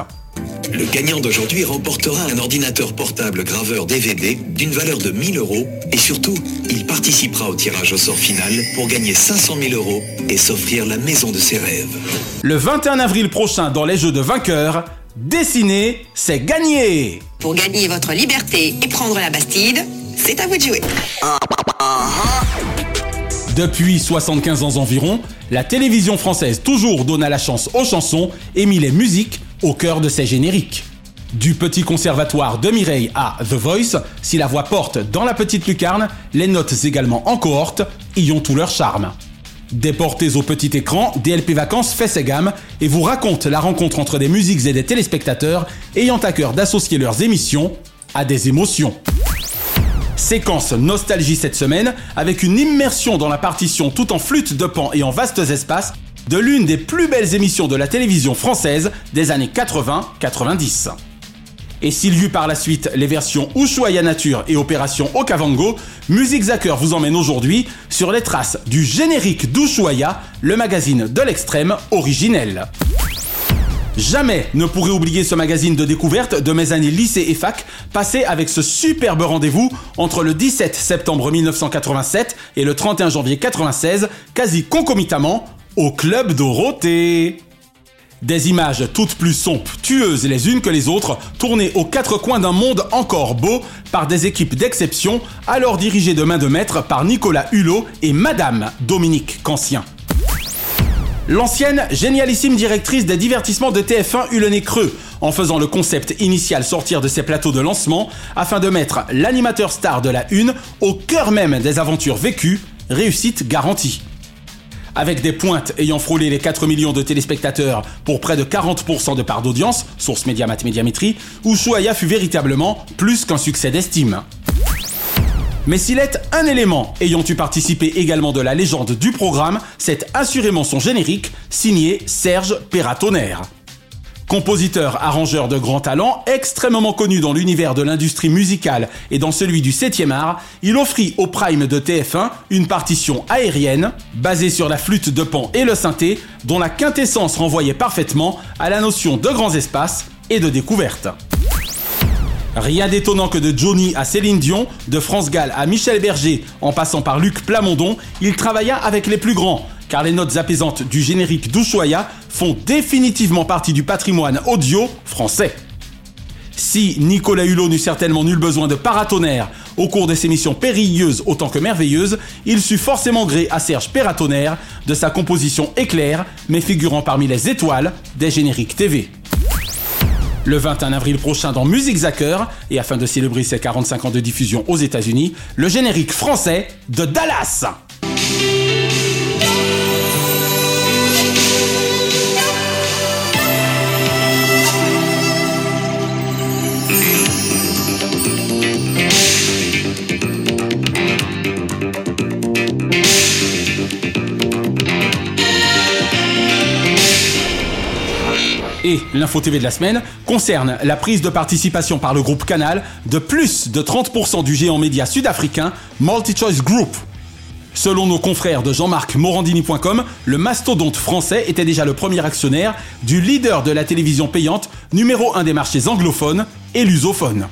Le gagnant d'aujourd'hui remportera un ordinateur portable graveur DVD d'une valeur de 1000 euros et surtout, il participera au tirage au sort final pour gagner 500 000 euros et s'offrir la maison de ses rêves. Le 21 avril prochain dans les Jeux de vainqueurs, dessiner, c'est gagner Pour gagner votre liberté et prendre la Bastide, c'est à vous de jouer. Depuis 75 ans environ, la télévision française toujours donna la chance aux chansons et mit les musiques au cœur de ses génériques. Du petit conservatoire de Mireille à The Voice, si la voix porte dans la petite lucarne, les notes également en cohorte y ont tout leur charme. Déportés au petit écran, DLP Vacances fait ses gammes et vous raconte la rencontre entre des musiques et des téléspectateurs ayant à cœur d'associer leurs émissions à des émotions. Séquence nostalgie cette semaine avec une immersion dans la partition tout en flûte de pan et en vastes espaces de l'une des plus belles émissions de la télévision française des années 80-90. Et s'il y eut par la suite les versions Ushuaïa Nature et Opération Okavango, Music Zacker vous emmène aujourd'hui sur les traces du générique d'Ushuaïa, le magazine de l'extrême originel. Jamais ne pourrai oublier ce magazine de découverte de mes années lycée et fac, passé avec ce superbe rendez-vous entre le 17 septembre 1987 et le 31 janvier 96, quasi concomitamment, au Club Dorothée. Des images toutes plus somptueuses les unes que les autres, tournées aux quatre coins d'un monde encore beau par des équipes d'exception, alors dirigées de main de maître par Nicolas Hulot et Madame Dominique Cancien. L'ancienne, génialissime directrice des divertissements de TF1 eut le nez creux en faisant le concept initial sortir de ses plateaux de lancement afin de mettre l'animateur star de la une au cœur même des aventures vécues, réussite garantie. Avec des pointes ayant frôlé les 4 millions de téléspectateurs pour près de 40% de part d'audience, source Médiamat Médiamétrie, Ushuaïa fut véritablement plus qu'un succès d'estime. Mais s'il est un élément ayant eu participé également de la légende du programme, c'est assurément son générique, signé Serge Perratonnerre. Compositeur, arrangeur de grand talent, extrêmement connu dans l'univers de l'industrie musicale et dans celui du 7e art, il offrit au Prime de TF1 une partition aérienne, basée sur la flûte de pan et le synthé, dont la quintessence renvoyait parfaitement à la notion de grands espaces et de découverte. Rien d'étonnant que de Johnny à Céline Dion, de France Gall à Michel Berger, en passant par Luc Plamondon, il travailla avec les plus grands, car les notes apaisantes du générique d'Ushuaïa font définitivement partie du patrimoine audio français. Si Nicolas Hulot n'eut certainement nul besoin de paratonnerre au cours de ses missions périlleuses autant que merveilleuses, il sut forcément gré à Serge Perratonnerre de sa composition éclair, mais figurant parmi les étoiles des génériques TV. Le 21 avril prochain dans Music Zacker, et afin de célébrer ses 45 ans de diffusion aux États-Unis, le générique français de Dallas. L'info TV de la semaine concerne la prise de participation par le groupe Canal de plus de 30% du géant média sud-africain MultiChoice Group. Selon nos confrères de Jean-Marc Morandini.com, le mastodonte français était déjà le premier actionnaire du leader de la télévision payante, numéro 1 des marchés anglophones et lusophone.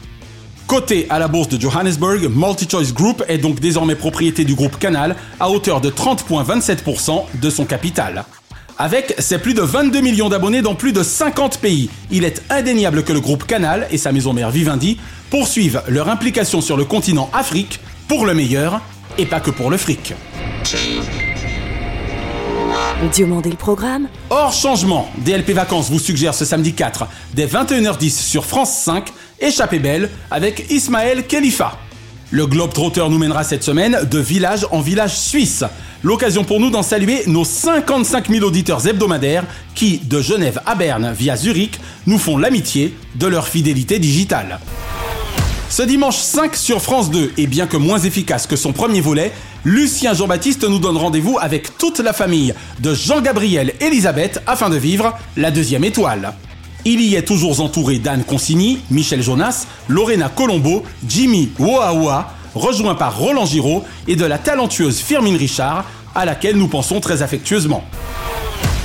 Coté à la bourse de Johannesburg, MultiChoice Group est donc désormais propriété du groupe Canal à hauteur de 30,27% de son capital. Avec ses plus de 22 millions d'abonnés dans plus de 50 pays, il est indéniable que le groupe Canal et sa maison mère Vivendi poursuivent leur implication sur le continent Afrique pour le meilleur et pas que pour le fric. Diomandé le programme Hors changement, DLP Vacances vous suggère ce samedi 4, dès 21h10 sur France 5, Échappée belle avec Ismaël Khalifa. Le Globetrotter nous mènera cette semaine de village en village suisse. L'occasion pour nous d'en saluer nos 55 000 auditeurs hebdomadaires qui, de Genève à Berne via Zurich, nous font l'amitié de leur fidélité digitale. Ce dimanche 5 sur France 2, et bien que moins efficace que son premier volet, Lucien Jean-Baptiste nous donne rendez-vous avec toute la famille de Jean-Gabriel Elisabeth afin de vivre la deuxième étoile. Il y est toujours entouré d'Anne Consigny, Michel Jonas, Lorena Colombo, Jimmy Woaoua, rejoint par Roland Giraud et de la talentueuse Firmine Richard, à laquelle nous pensons très affectueusement.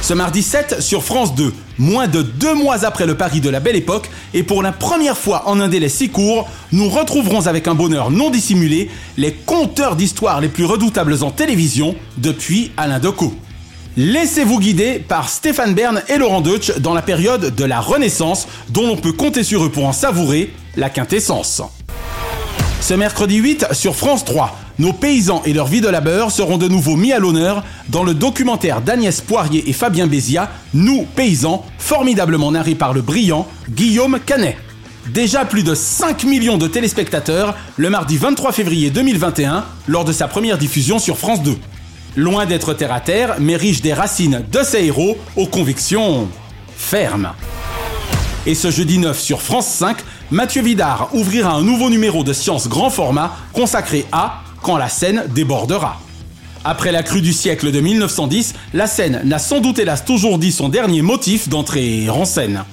Ce mardi 7 sur France 2, moins de deux mois après le Paris de la Belle Époque, et pour la première fois en un délai si court, nous retrouverons avec un bonheur non dissimulé les conteurs d'histoires les plus redoutables en télévision depuis Alain Decaux. Laissez-vous guider par Stéphane Bern et Laurent Deutsch dans la période de la Renaissance, dont l'on peut compter sur eux pour en savourer la quintessence. Ce mercredi 8 sur France 3, nos paysans et leur vie de labeur seront de nouveau mis à l'honneur dans le documentaire d'Agnès Poirier et Fabien Bézia, Nous, paysans, formidablement narré par le brillant Guillaume Canet. Déjà plus de 5 millions de téléspectateurs le mardi 23 février 2021 lors de sa première diffusion sur France 2. Loin d'être terre à terre, mais riche des racines de ses héros aux convictions fermes. Et ce jeudi 9 sur France 5, Mathieu Vidard ouvrira un nouveau numéro de science grand format consacré à Quand la Seine débordera. Après la crue du siècle de 1910, la Seine n'a sans doute hélas toujours dit son dernier motif d'entrée en scène.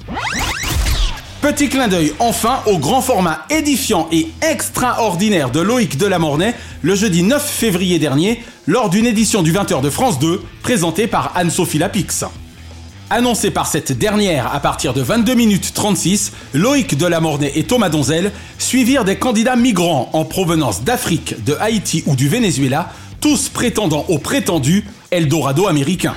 Petit clin d'œil enfin au grand format édifiant et extraordinaire de Loïc Delamornay le jeudi 9 février dernier lors d'une édition du 20h de France 2 présentée par Anne-Sophie Lapix. Annoncé par cette dernière à partir de 22 minutes 36, Loïc Delamornay et Thomas Donzel suivirent des candidats migrants en provenance d'Afrique, de Haïti ou du Venezuela, tous prétendant au prétendu Eldorado américain.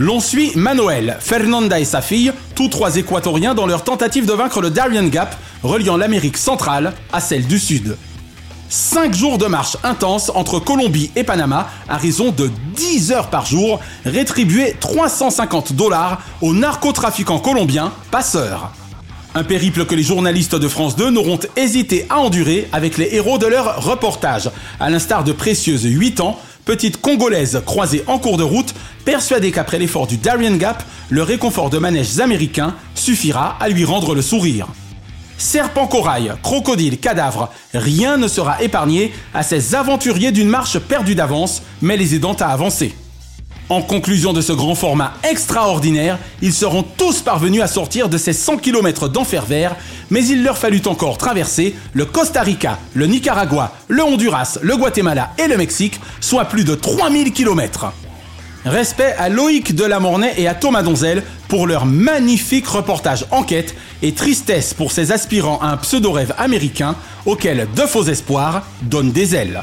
L'on suit Manuel, Fernanda et sa fille, tous trois équatoriens dans leur tentative de vaincre le Darien Gap, reliant l'Amérique centrale à celle du Sud. Cinq jours de marche intense entre Colombie et Panama à raison de 10 heures par jour, rétribués 350 dollars aux narcotrafiquants colombiens passeurs. Un périple que les journalistes de France 2 n'auront hésité à endurer avec les héros de leur reportage, à l'instar de précieuses 8 ans, petite congolaise croisée en cours de route, persuadée qu'après l'effort du Darien Gap, le réconfort de manèges américains suffira à lui rendre le sourire. Serpent corail, crocodile, cadavre, rien ne sera épargné à ces aventuriers d'une marche perdue d'avance, mais les aidant à avancer. En conclusion de ce grand format extraordinaire, ils seront tous parvenus à sortir de ces 100 km d'enfer vert, mais il leur fallut encore traverser le Costa Rica, le Nicaragua, le Honduras, le Guatemala et le Mexique, soit plus de 3000 km. Respect à Loïc Delamornay et à Thomas Donzel pour leur magnifique reportage enquête et tristesse pour ces aspirants à un pseudo-rêve américain auquel de faux espoirs donnent des ailes.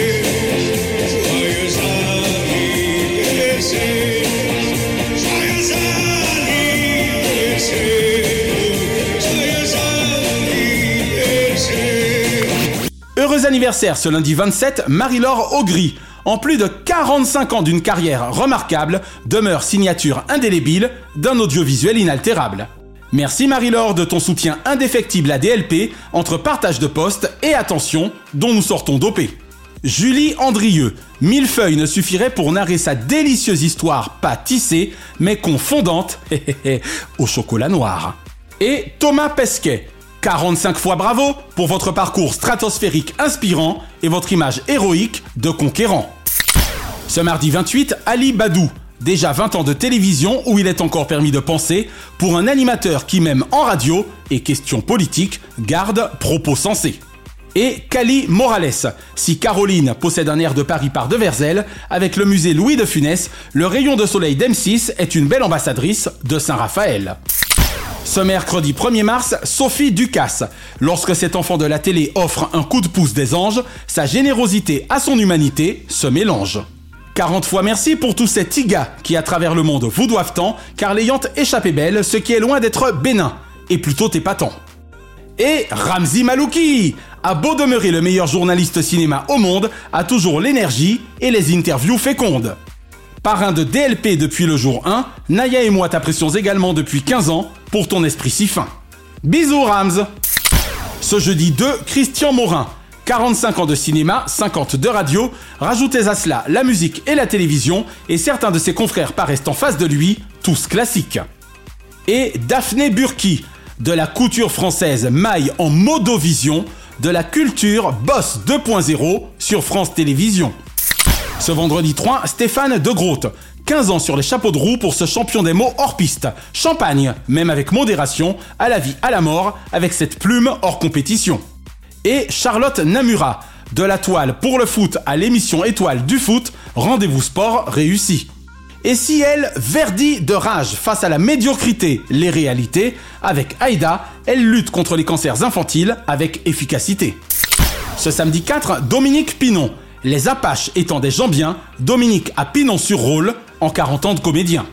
Anniversaire ce lundi 27, Marie-Laure Augry. En plus de 45 ans d'une carrière remarquable, demeure signature indélébile d'un audiovisuel inaltérable. Merci Marie-Laure de ton soutien indéfectible à DLP entre partage de postes et attention dont nous sortons dopés. Julie Andrieux, mille feuilles ne suffiraient pour narrer sa délicieuse histoire pas tissée mais confondante [LAUGHS] au chocolat noir. Et Thomas Pesquet, 45 fois bravo pour votre parcours stratosphérique inspirant et votre image héroïque de conquérant. Ce mardi 28, Ali Badou, déjà 20 ans de télévision où il est encore permis de penser, pour un animateur qui même en radio et questions politiques garde propos sensés. Et Cali Morales, si Caroline possède un air de Paris par Deverzel, avec le musée Louis de Funès, le rayon de soleil d'M6 est une belle ambassadrice de Saint-Raphaël. Ce mercredi 1er mars, Sophie Ducasse. Lorsque cet enfant de la télé offre un coup de pouce des anges, sa générosité à son humanité se mélange. 40 fois merci pour tous ces tigas qui à travers le monde vous doivent tant, car l'ayant échappé belle, ce qui est loin d'être bénin, et plutôt épatant. Et Ramzi Malouki a beau demeurer le meilleur journaliste cinéma au monde, a toujours l'énergie et les interviews fécondes. Parrain de DLP depuis le jour 1, Naya et moi t'apprécions également depuis 15 ans pour ton esprit si fin. Bisous Rams Ce jeudi 2, Christian Morin. 45 ans de cinéma, 50 de radio, rajoutez à cela la musique et la télévision, et certains de ses confrères paraissent en face de lui, tous classiques. Et Daphné Burki, de la couture française maille en modovision, de la culture Boss 2.0 sur France Télévisions. Ce vendredi 3, Stéphane De Groot. 15 ans sur les chapeaux de roue pour ce champion des mots hors piste. Champagne, même avec modération, à la vie, à la mort, avec cette plume hors compétition. Et Charlotte Namura. De la toile pour le foot à l'émission étoile du foot, rendez-vous sport réussi. Et si elle verdit de rage face à la médiocrité, les réalités, avec Aïda, elle lutte contre les cancers infantiles avec efficacité. Ce samedi 4, Dominique Pinon. Les Apaches étant des gens bien, Dominique a Pinon sur rôle en 40 ans de comédien.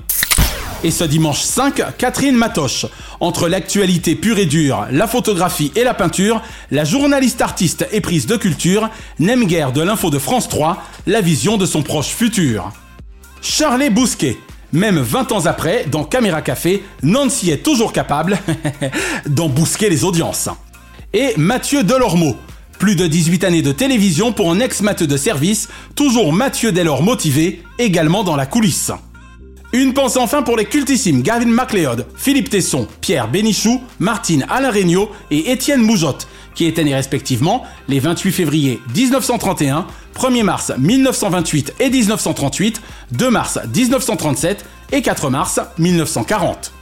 Et ce dimanche 5, Catherine Matoche. Entre l'actualité pure et dure, la photographie et la peinture, la journaliste artiste et prise de culture n'aime guère de l'info de France 3 la vision de son proche futur. Charlie Bousquet. Même 20 ans après, dans Caméra Café, Nancy est toujours capable [LAUGHS] d'embousquer les audiences. Et Mathieu Delormeau. Plus de 18 années de télévision pour un ex-matheux de service, toujours Mathieu Delors motivé, également dans la coulisse. Une pensée enfin pour les cultissimes Gavin MacLeod, Philippe Tesson, Pierre Bénichou, Martine Alain Regnault et Étienne Moujotte, qui étaient nés respectivement les 28 février 1931, 1er mars 1928 et 1938, 2 mars 1937 et 4 mars 1940.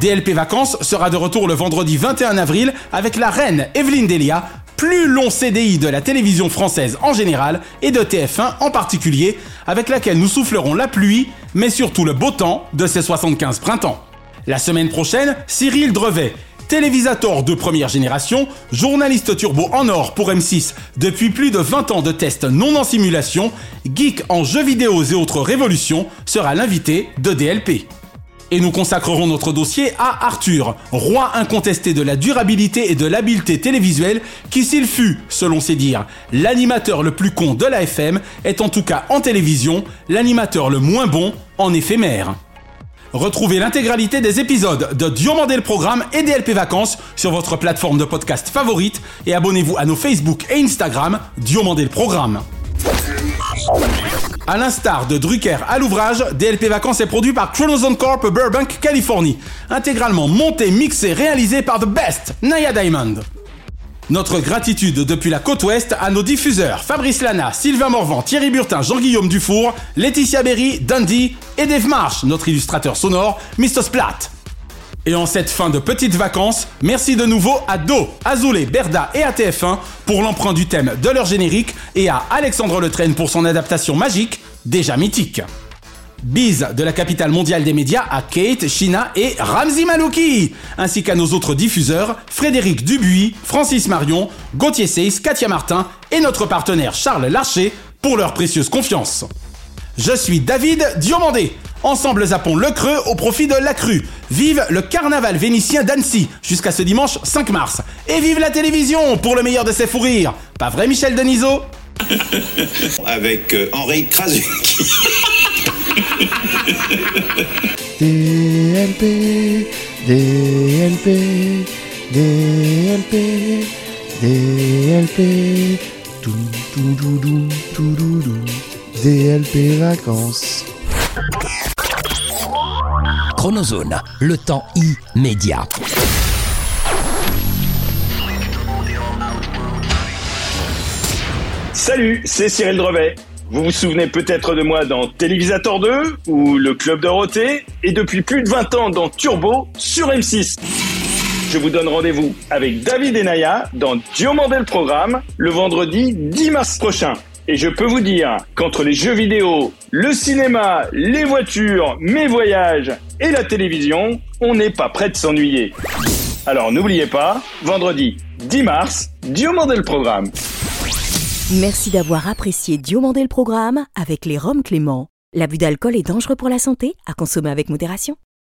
DLP Vacances sera de retour le vendredi 21 avril avec la reine Evelyne Delia, plus long CDI de la télévision française en général et de TF1 en particulier, avec laquelle nous soufflerons la pluie, mais surtout le beau temps de ces 75 printemps. La semaine prochaine, Cyril Drevet, télévisateur de première génération, journaliste turbo en or pour M6 depuis plus de 20 ans de tests non en simulation, geek en jeux vidéo et autres révolutions, sera l'invité de DLP. Et nous consacrerons notre dossier à Arthur, roi incontesté de la durabilité et de l'habileté télévisuelle, qui s'il fut, selon ses dires, l'animateur le plus con de la FM, est en tout cas en télévision l'animateur le moins bon en éphémère. Retrouvez l'intégralité des épisodes de Diomandé le Programme et DLP Vacances sur votre plateforme de podcast favorite et abonnez-vous à nos Facebook et Instagram Diomandé le Programme. À l'instar de Drucker à l'ouvrage, DLP Vacances est produit par Chronozone Corp Burbank, Californie. Intégralement monté, mixé, réalisé par The Best, Naya Diamond. Notre gratitude depuis la côte ouest à nos diffuseurs Fabrice Lana, Sylvain Morvan, Thierry Burtin, Jean-Guillaume Dufour, Laetitia Berry, Dundee et Dave Marsh, notre illustrateur sonore, Mr. Splat. Et en cette fin de petites vacances, merci de nouveau à Do, Azoulay, Berda et à TF1 pour l'emprunt du thème de leur générique et à Alexandre Letraine pour son adaptation magique, déjà mythique. Bise de la capitale mondiale des médias à Kate, Shina et Ramzi Malouki, ainsi qu'à nos autres diffuseurs, Frédéric Dubuis, Francis Marion, Gauthier Seyss, Katia Martin et notre partenaire Charles Larcher pour leur précieuse confiance. Je suis David Diomandé. Ensemble zappons le creux au profit de la crue. Vive le carnaval vénitien d'Annecy jusqu'à ce dimanche 5 mars. Et vive la télévision pour le meilleur de ses fous rires. Pas vrai Michel Denisot [LAUGHS] Avec euh, Henri Krasuki. [LAUGHS] DLP, DLP, DLP, DLP, tout, tout, tout, tout, tout, tout, tout, DLP vacances. Chronozone, le temps immédiat. Salut, c'est Cyril Drevet. Vous vous souvenez peut-être de moi dans Télévisateur 2 ou Le Club Dorothée et depuis plus de 20 ans dans Turbo sur M6. Je vous donne rendez-vous avec David Enaya dans Diomandé le Programme le vendredi 10 mars prochain. Et je peux vous dire qu'entre les jeux vidéo, le cinéma, les voitures, mes voyages et la télévision, on n'est pas prêt de s'ennuyer. Alors n'oubliez pas, vendredi 10 mars, Diomandel Programme. Merci d'avoir apprécié Diomandé le programme avec les Roms Clément. L'abus d'alcool est dangereux pour la santé, à consommer avec modération.